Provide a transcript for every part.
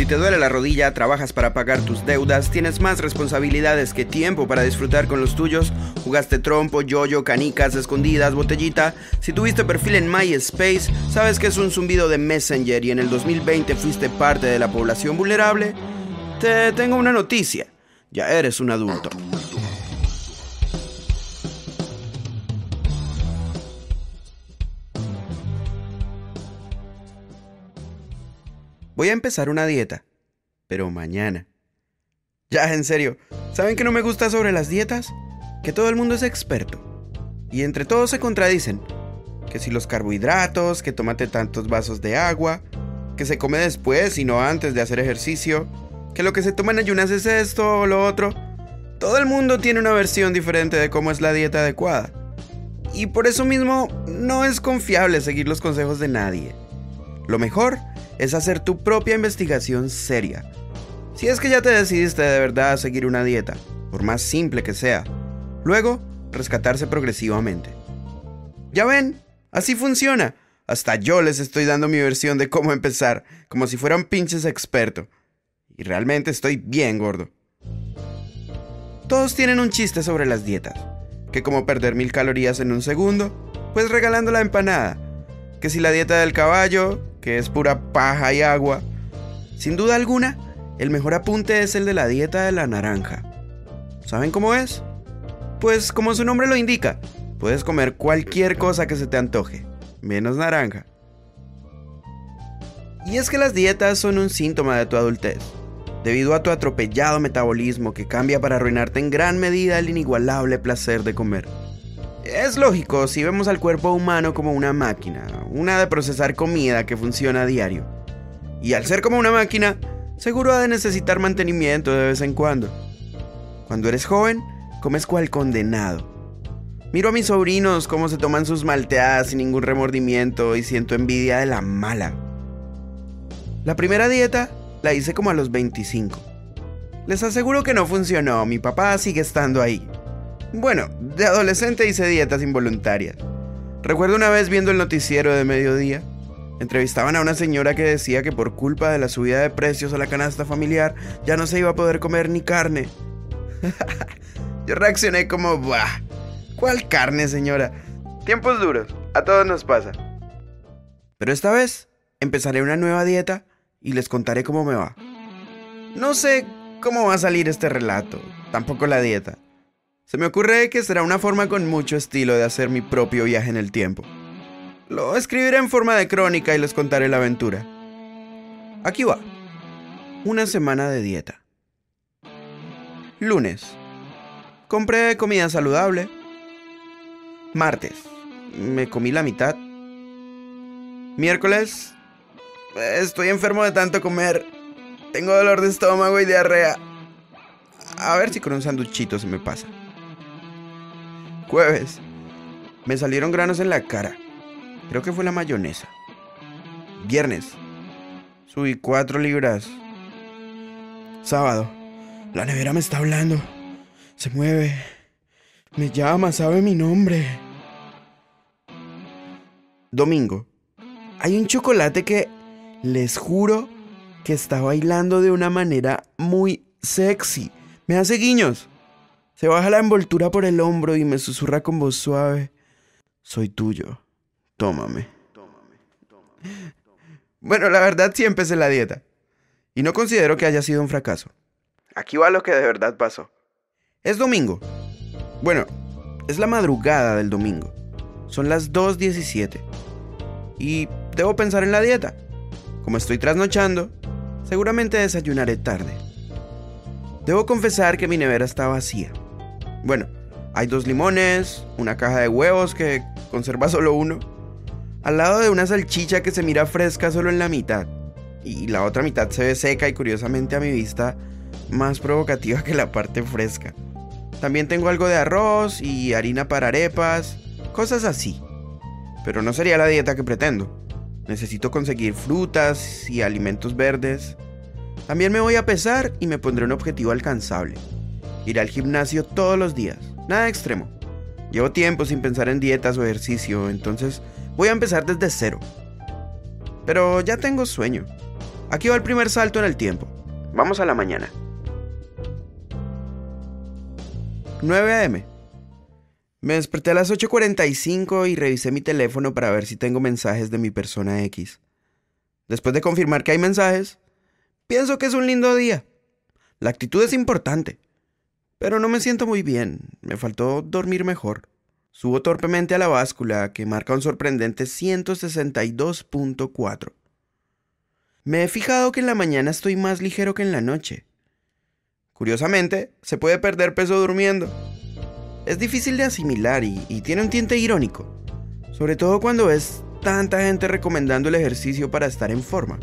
Si te duele la rodilla, trabajas para pagar tus deudas, tienes más responsabilidades que tiempo para disfrutar con los tuyos, jugaste trompo, yoyo, canicas, escondidas, botellita, si tuviste perfil en MySpace, sabes que es un zumbido de Messenger y en el 2020 fuiste parte de la población vulnerable, te tengo una noticia, ya eres un adulto. Voy a empezar una dieta, pero mañana. Ya, en serio, ¿saben qué no me gusta sobre las dietas? Que todo el mundo es experto. Y entre todos se contradicen. Que si los carbohidratos, que tómate tantos vasos de agua, que se come después y no antes de hacer ejercicio, que lo que se toma en ayunas es esto o lo otro. Todo el mundo tiene una versión diferente de cómo es la dieta adecuada. Y por eso mismo no es confiable seguir los consejos de nadie. Lo mejor es hacer tu propia investigación seria. Si es que ya te decidiste de verdad a seguir una dieta, por más simple que sea, luego rescatarse progresivamente. Ya ven, así funciona. Hasta yo les estoy dando mi versión de cómo empezar, como si fuera un pinches experto. Y realmente estoy bien gordo. Todos tienen un chiste sobre las dietas, que como perder mil calorías en un segundo, pues regalando la empanada, que si la dieta del caballo, que es pura paja y agua. Sin duda alguna, el mejor apunte es el de la dieta de la naranja. ¿Saben cómo es? Pues como su nombre lo indica, puedes comer cualquier cosa que se te antoje, menos naranja. Y es que las dietas son un síntoma de tu adultez, debido a tu atropellado metabolismo que cambia para arruinarte en gran medida el inigualable placer de comer. Es lógico si vemos al cuerpo humano como una máquina, una de procesar comida que funciona a diario. Y al ser como una máquina, seguro ha de necesitar mantenimiento de vez en cuando. Cuando eres joven, comes cual condenado. Miro a mis sobrinos cómo se toman sus malteadas sin ningún remordimiento y siento envidia de la mala. La primera dieta la hice como a los 25. Les aseguro que no funcionó, mi papá sigue estando ahí. Bueno, de adolescente hice dietas involuntarias. Recuerdo una vez viendo el noticiero de mediodía, entrevistaban a una señora que decía que por culpa de la subida de precios a la canasta familiar ya no se iba a poder comer ni carne. Yo reaccioné como, ¡buah! ¿Cuál carne, señora? Tiempos duros, a todos nos pasa. Pero esta vez empezaré una nueva dieta y les contaré cómo me va. No sé cómo va a salir este relato, tampoco la dieta. Se me ocurre que será una forma con mucho estilo de hacer mi propio viaje en el tiempo. Lo escribiré en forma de crónica y les contaré la aventura. Aquí va. Una semana de dieta. Lunes. Compré comida saludable. Martes. Me comí la mitad. Miércoles. Estoy enfermo de tanto comer. Tengo dolor de estómago y diarrea. A ver si con un sanduchito se me pasa. Jueves. Me salieron granos en la cara. Creo que fue la mayonesa. Viernes. Subí cuatro libras. Sábado. La nevera me está hablando. Se mueve. Me llama, sabe mi nombre. Domingo. Hay un chocolate que les juro que está bailando de una manera muy sexy. Me hace guiños. Se baja la envoltura por el hombro y me susurra con voz suave. Soy tuyo. Tómame. Bueno, la verdad sí empecé la dieta. Y no considero que haya sido un fracaso. Aquí va lo que de verdad pasó. Es domingo. Bueno, es la madrugada del domingo. Son las 2.17. Y debo pensar en la dieta. Como estoy trasnochando, seguramente desayunaré tarde. Debo confesar que mi nevera está vacía. Bueno, hay dos limones, una caja de huevos que conserva solo uno, al lado de una salchicha que se mira fresca solo en la mitad, y la otra mitad se ve seca y curiosamente a mi vista más provocativa que la parte fresca. También tengo algo de arroz y harina para arepas, cosas así. Pero no sería la dieta que pretendo. Necesito conseguir frutas y alimentos verdes. También me voy a pesar y me pondré un objetivo alcanzable. Ir al gimnasio todos los días, nada extremo. Llevo tiempo sin pensar en dietas o ejercicio, entonces voy a empezar desde cero. Pero ya tengo sueño. Aquí va el primer salto en el tiempo. Vamos a la mañana. 9 a.m. Me desperté a las 8.45 y revisé mi teléfono para ver si tengo mensajes de mi persona X. Después de confirmar que hay mensajes, pienso que es un lindo día. La actitud es importante, pero no me siento muy bien. Me faltó dormir mejor. Subo torpemente a la báscula que marca un sorprendente 162.4. Me he fijado que en la mañana estoy más ligero que en la noche. Curiosamente, se puede perder peso durmiendo. Es difícil de asimilar y, tiene un tinte irónico, sobre todo cuando ves tanta gente recomendando el ejercicio para estar en forma.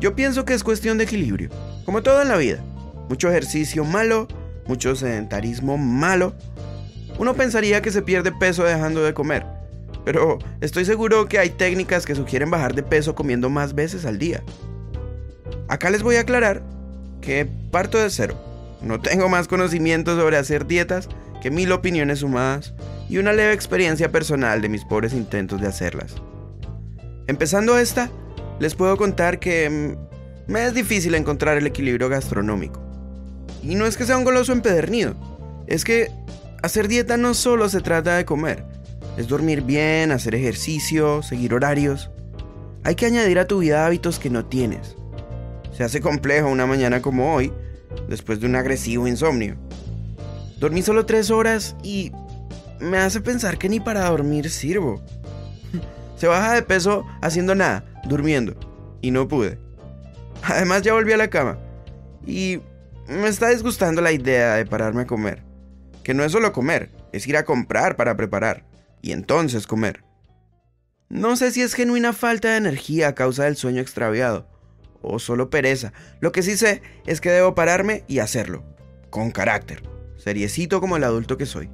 Yo pienso que es cuestión de equilibrio, como todo en la vida. Mucho ejercicio malo, mucho sedentarismo malo. Uno pensaría que se pierde peso dejando de comer, pero estoy seguro que hay técnicas que sugieren bajar de peso comiendo más veces al día. Acá les voy a aclarar que parto de cero. No tengo más conocimiento sobre hacer dietas que mil opiniones sumadas y una leve experiencia personal de mis pobres intentos de hacerlas. Empezando esta, les puedo contar que mm, me es difícil encontrar el equilibrio gastronómico. Y no es que sea un goloso empedernido, es que hacer dieta no solo se trata de comer, es dormir bien, hacer ejercicio, seguir horarios. Hay que añadir a tu vida hábitos que no tienes. Se hace complejo una mañana como hoy, después de un agresivo insomnio. Dormí solo tres horas y me hace pensar que ni para dormir sirvo. Se baja de peso haciendo nada, durmiendo. Y no pude. Además ya volví a la cama. Y me está disgustando la idea de pararme a comer. Que no es solo comer, es ir a comprar para preparar. Y entonces comer. No sé si es genuina falta de energía a causa del sueño extraviado o solo pereza. Lo que sí sé es que debo pararme y hacerlo, con carácter, seriecito como el adulto que soy.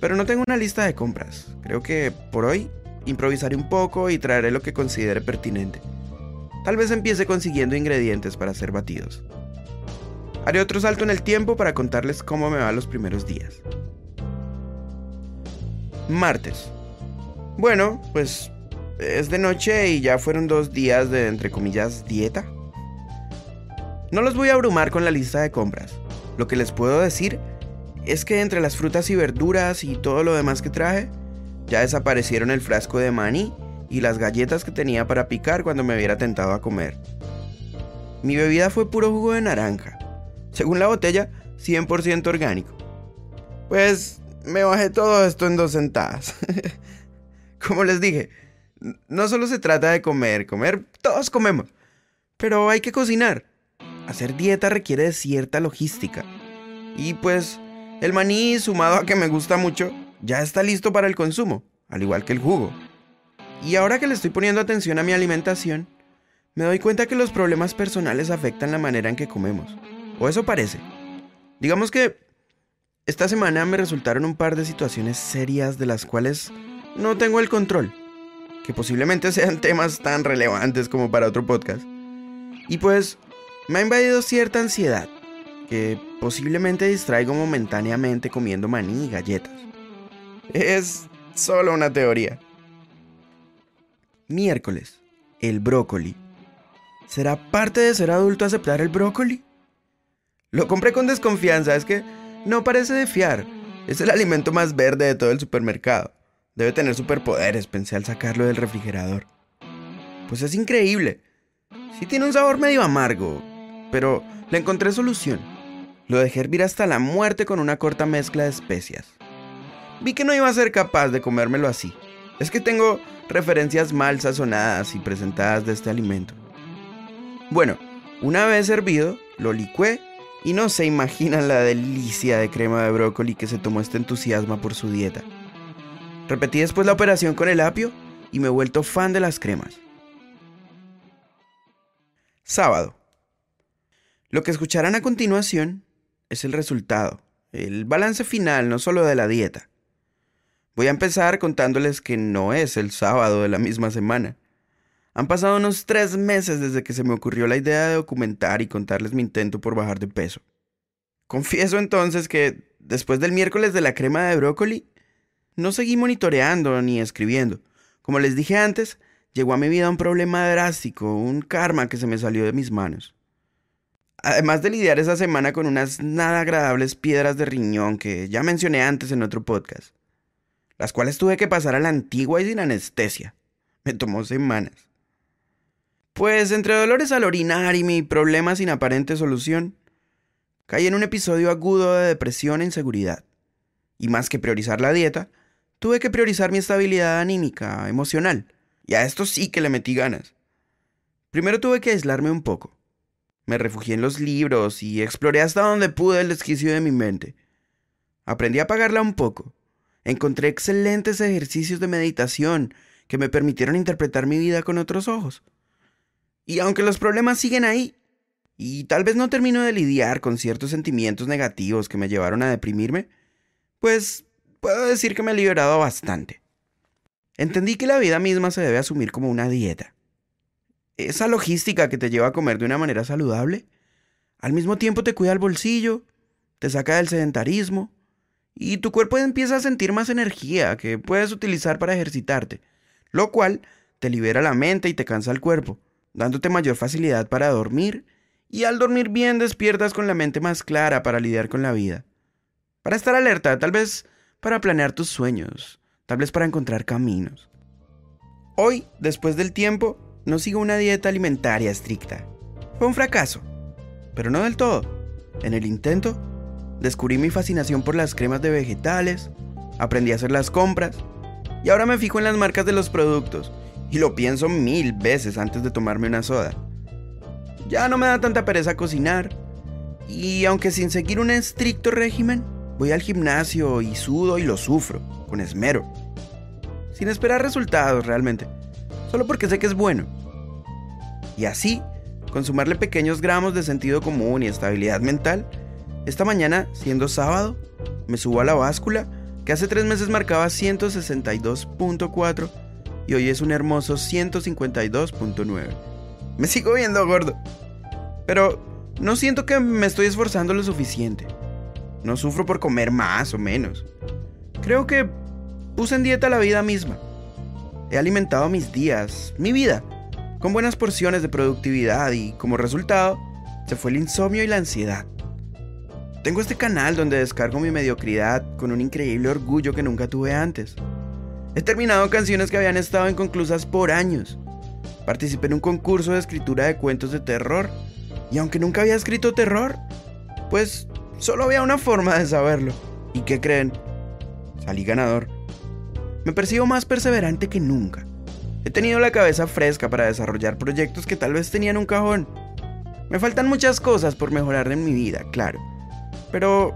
Pero no tengo una lista de compras. Creo que por hoy improvisaré un poco y traeré lo que considere pertinente. Tal vez empiece consiguiendo ingredientes para hacer batidos. Haré otro salto en el tiempo para contarles cómo me va los primeros días. Martes. Bueno, pues es de noche y ya fueron dos días de, entre comillas, dieta. No los voy a abrumar con la lista de compras. Lo que les puedo decir es que entre las frutas y verduras y todo lo demás que traje, ya desaparecieron el frasco de maní y las galletas que tenía para picar cuando me hubiera tentado a comer. Mi bebida fue puro jugo de naranja. Según la botella, 100% orgánico. Pues me bajé todo esto en dos sentadas. Como les dije, no solo se trata de comer, comer todos comemos, pero hay que cocinar. Hacer dieta requiere de cierta logística. Y pues el maní, sumado a que me gusta mucho, ya está listo para el consumo, al igual que el jugo. Y ahora que le estoy poniendo atención a mi alimentación, me doy cuenta que los problemas personales afectan la manera en que comemos. O eso parece. Digamos que esta semana me resultaron un par de situaciones serias de las cuales no tengo el control que posiblemente sean temas tan relevantes como para otro podcast. Y pues me ha invadido cierta ansiedad, que posiblemente distraigo momentáneamente comiendo maní y galletas. Es solo una teoría. Miércoles, el brócoli. ¿Será parte de ser adulto aceptar el brócoli? Lo compré con desconfianza, es que no parece de fiar. Es el alimento más verde de todo el supermercado. Debe tener superpoderes, pensé al sacarlo del refrigerador. Pues es increíble. Sí tiene un sabor medio amargo, pero le encontré solución. Lo dejé hervir hasta la muerte con una corta mezcla de especias. Vi que no iba a ser capaz de comérmelo así. Es que tengo referencias mal sazonadas y presentadas de este alimento. Bueno, una vez hervido, lo licué y no se imaginan la delicia de crema de brócoli que se tomó este entusiasmo por su dieta. Repetí después la operación con el apio y me he vuelto fan de las cremas. Sábado. Lo que escucharán a continuación es el resultado, el balance final no solo de la dieta. Voy a empezar contándoles que no es el sábado de la misma semana. Han pasado unos tres meses desde que se me ocurrió la idea de documentar y contarles mi intento por bajar de peso. Confieso entonces que, después del miércoles de la crema de brócoli, no seguí monitoreando ni escribiendo. Como les dije antes, llegó a mi vida un problema drástico, un karma que se me salió de mis manos. Además de lidiar esa semana con unas nada agradables piedras de riñón que ya mencioné antes en otro podcast, las cuales tuve que pasar a la antigua y sin anestesia. Me tomó semanas. Pues entre dolores al orinar y mi problema sin aparente solución, caí en un episodio agudo de depresión e inseguridad. Y más que priorizar la dieta, tuve que priorizar mi estabilidad anímica, emocional. Y a esto sí que le metí ganas. Primero tuve que aislarme un poco. Me refugié en los libros y exploré hasta donde pude el desquicio de mi mente. Aprendí a apagarla un poco. Encontré excelentes ejercicios de meditación que me permitieron interpretar mi vida con otros ojos. Y aunque los problemas siguen ahí, y tal vez no termino de lidiar con ciertos sentimientos negativos que me llevaron a deprimirme, pues puedo decir que me he liberado bastante. Entendí que la vida misma se debe asumir como una dieta. Esa logística que te lleva a comer de una manera saludable, al mismo tiempo te cuida el bolsillo, te saca del sedentarismo, y tu cuerpo empieza a sentir más energía que puedes utilizar para ejercitarte, lo cual te libera la mente y te cansa el cuerpo, dándote mayor facilidad para dormir, y al dormir bien despiertas con la mente más clara para lidiar con la vida. Para estar alerta, tal vez para planear tus sueños, tal vez para encontrar caminos. Hoy, después del tiempo, no sigo una dieta alimentaria estricta. Fue un fracaso, pero no del todo. En el intento, descubrí mi fascinación por las cremas de vegetales, aprendí a hacer las compras, y ahora me fijo en las marcas de los productos, y lo pienso mil veces antes de tomarme una soda. Ya no me da tanta pereza cocinar, y aunque sin seguir un estricto régimen, voy al gimnasio y sudo y lo sufro con esmero, sin esperar resultados realmente, solo porque sé que es bueno. Y así, con sumarle pequeños gramos de sentido común y estabilidad mental, esta mañana, siendo sábado, me subo a la báscula, que hace tres meses marcaba 162.4 y hoy es un hermoso 152.9. Me sigo viendo gordo, pero no siento que me estoy esforzando lo suficiente. No sufro por comer más o menos. Creo que Puse en dieta la vida misma. He alimentado mis días, mi vida, con buenas porciones de productividad y como resultado se fue el insomnio y la ansiedad. Tengo este canal donde descargo mi mediocridad con un increíble orgullo que nunca tuve antes. He terminado canciones que habían estado inconclusas por años. Participé en un concurso de escritura de cuentos de terror y aunque nunca había escrito terror, pues solo había una forma de saberlo. ¿Y qué creen? Salí ganador. Me percibo más perseverante que nunca. He tenido la cabeza fresca para desarrollar proyectos que tal vez tenían un cajón. Me faltan muchas cosas por mejorar en mi vida, claro. Pero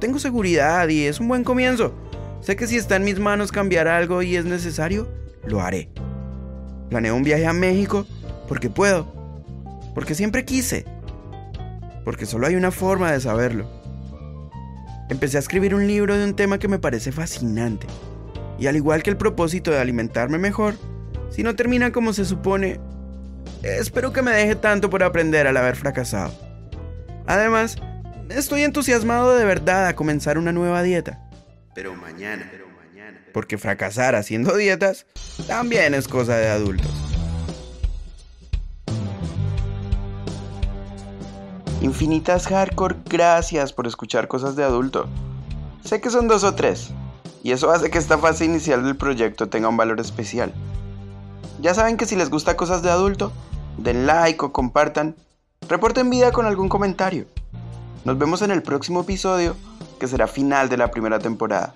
tengo seguridad y es un buen comienzo. Sé que si está en mis manos cambiar algo y es necesario, lo haré. Planeo un viaje a México porque puedo. Porque siempre quise. Porque solo hay una forma de saberlo. Empecé a escribir un libro de un tema que me parece fascinante y al igual que el propósito de alimentarme mejor, si no termina como se supone, espero que me deje tanto por aprender al haber fracasado. Además, estoy entusiasmado de verdad a comenzar una nueva dieta. Pero mañana. Porque fracasar haciendo dietas también es cosa de adultos. Infinitas hardcore, gracias por escuchar cosas de adulto. Sé que son dos o tres, y eso hace que esta fase inicial del proyecto tenga un valor especial. Ya saben que si les gusta cosas de adulto, den like o compartan, reporten vida con algún comentario. Nos vemos en el próximo episodio, que será final de la primera temporada.